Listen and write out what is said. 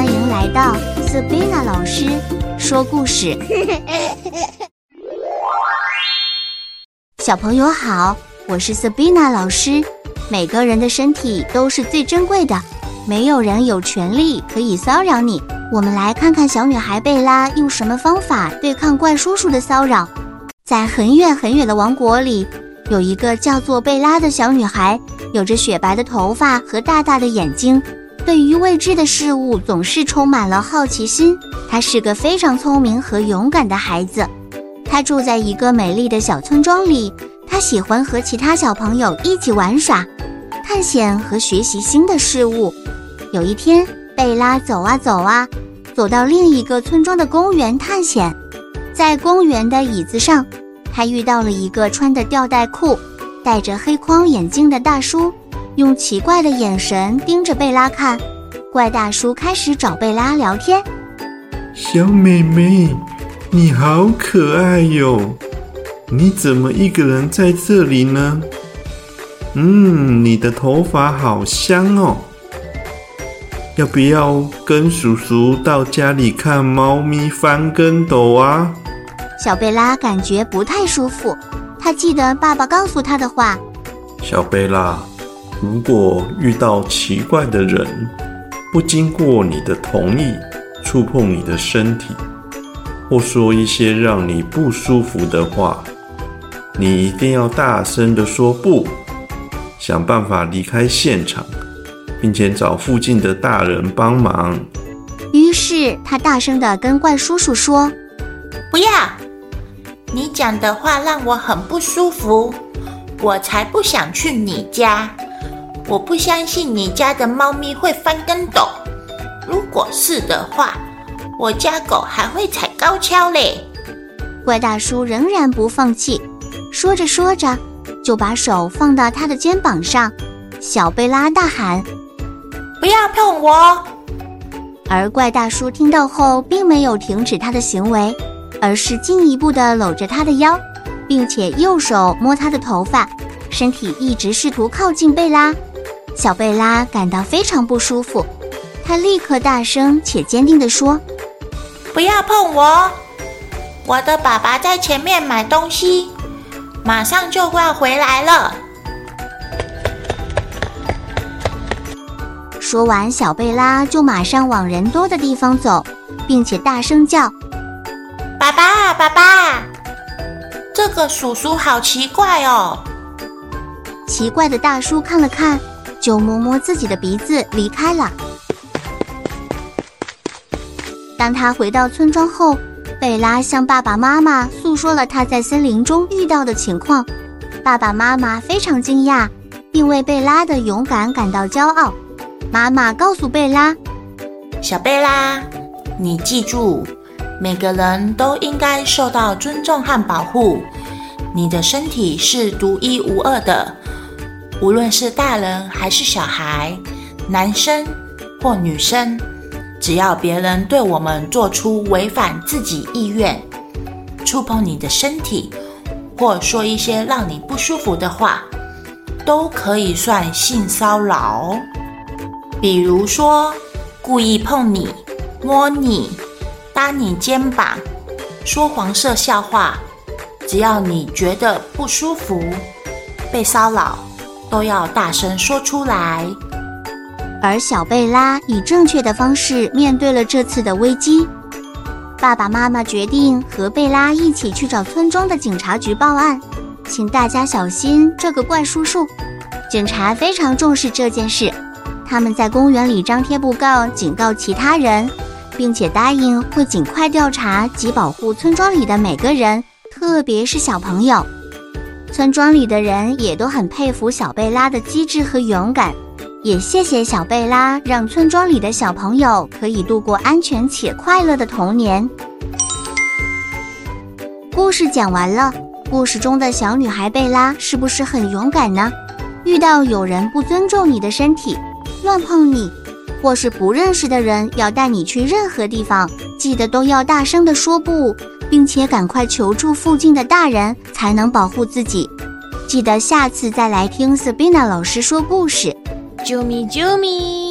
欢迎来到 Sabina 老师说故事。小朋友好，我是 Sabina 老师。每个人的身体都是最珍贵的，没有人有权利可以骚扰你。我们来看看小女孩贝拉用什么方法对抗怪叔叔的骚扰。在很远很远的王国里，有一个叫做贝拉的小女孩，有着雪白的头发和大大的眼睛。对于未知的事物总是充满了好奇心。他是个非常聪明和勇敢的孩子。他住在一个美丽的小村庄里。他喜欢和其他小朋友一起玩耍、探险和学习新的事物。有一天，贝拉走啊走啊，走到另一个村庄的公园探险。在公园的椅子上，他遇到了一个穿的吊带裤、戴着黑框眼镜的大叔。用奇怪的眼神盯着贝拉看，怪大叔开始找贝拉聊天。小妹妹，你好可爱哟！你怎么一个人在这里呢？嗯，你的头发好香哦。要不要跟叔叔到家里看猫咪翻跟斗啊？小贝拉感觉不太舒服，她记得爸爸告诉她的话。小贝拉。如果遇到奇怪的人，不经过你的同意，触碰你的身体，或说一些让你不舒服的话，你一定要大声的说不，想办法离开现场，并且找附近的大人帮忙。于是他大声的跟怪叔叔说：“不要！你讲的话让我很不舒服，我才不想去你家。”我不相信你家的猫咪会翻跟斗，如果是的话，我家狗还会踩高跷嘞。怪大叔仍然不放弃，说着说着，就把手放到他的肩膀上。小贝拉大喊：“不要碰我！”而怪大叔听到后，并没有停止他的行为，而是进一步的搂着他的腰，并且右手摸他的头发，身体一直试图靠近贝拉。小贝拉感到非常不舒服，她立刻大声且坚定地说：“不要碰我！我的爸爸在前面买东西，马上就要回来了。”说完，小贝拉就马上往人多的地方走，并且大声叫：“爸爸，爸爸！这个叔叔好奇怪哦！”奇怪的大叔看了看。就摸摸自己的鼻子离开了。当他回到村庄后，贝拉向爸爸妈妈诉说了他在森林中遇到的情况。爸爸妈妈非常惊讶，并为贝拉的勇敢感到骄傲。妈妈告诉贝拉：“小贝拉，你记住，每个人都应该受到尊重和保护。你的身体是独一无二的。”无论是大人还是小孩，男生或女生，只要别人对我们做出违反自己意愿、触碰你的身体，或说一些让你不舒服的话，都可以算性骚扰。比如说，故意碰你、摸你、搭你肩膀、说黄色笑话，只要你觉得不舒服、被骚扰。都要大声说出来。而小贝拉以正确的方式面对了这次的危机。爸爸妈妈决定和贝拉一起去找村庄的警察局报案，请大家小心这个怪叔叔。警察非常重视这件事，他们在公园里张贴布告，警告其他人，并且答应会尽快调查及保护村庄里的每个人，特别是小朋友。村庄里的人也都很佩服小贝拉的机智和勇敢，也谢谢小贝拉，让村庄里的小朋友可以度过安全且快乐的童年。故事讲完了，故事中的小女孩贝拉是不是很勇敢呢？遇到有人不尊重你的身体，乱碰你，或是不认识的人要带你去任何地方，记得都要大声的说不。并且赶快求助附近的大人，才能保护自己。记得下次再来听 Sabina 老师说故事。啾咪啾咪。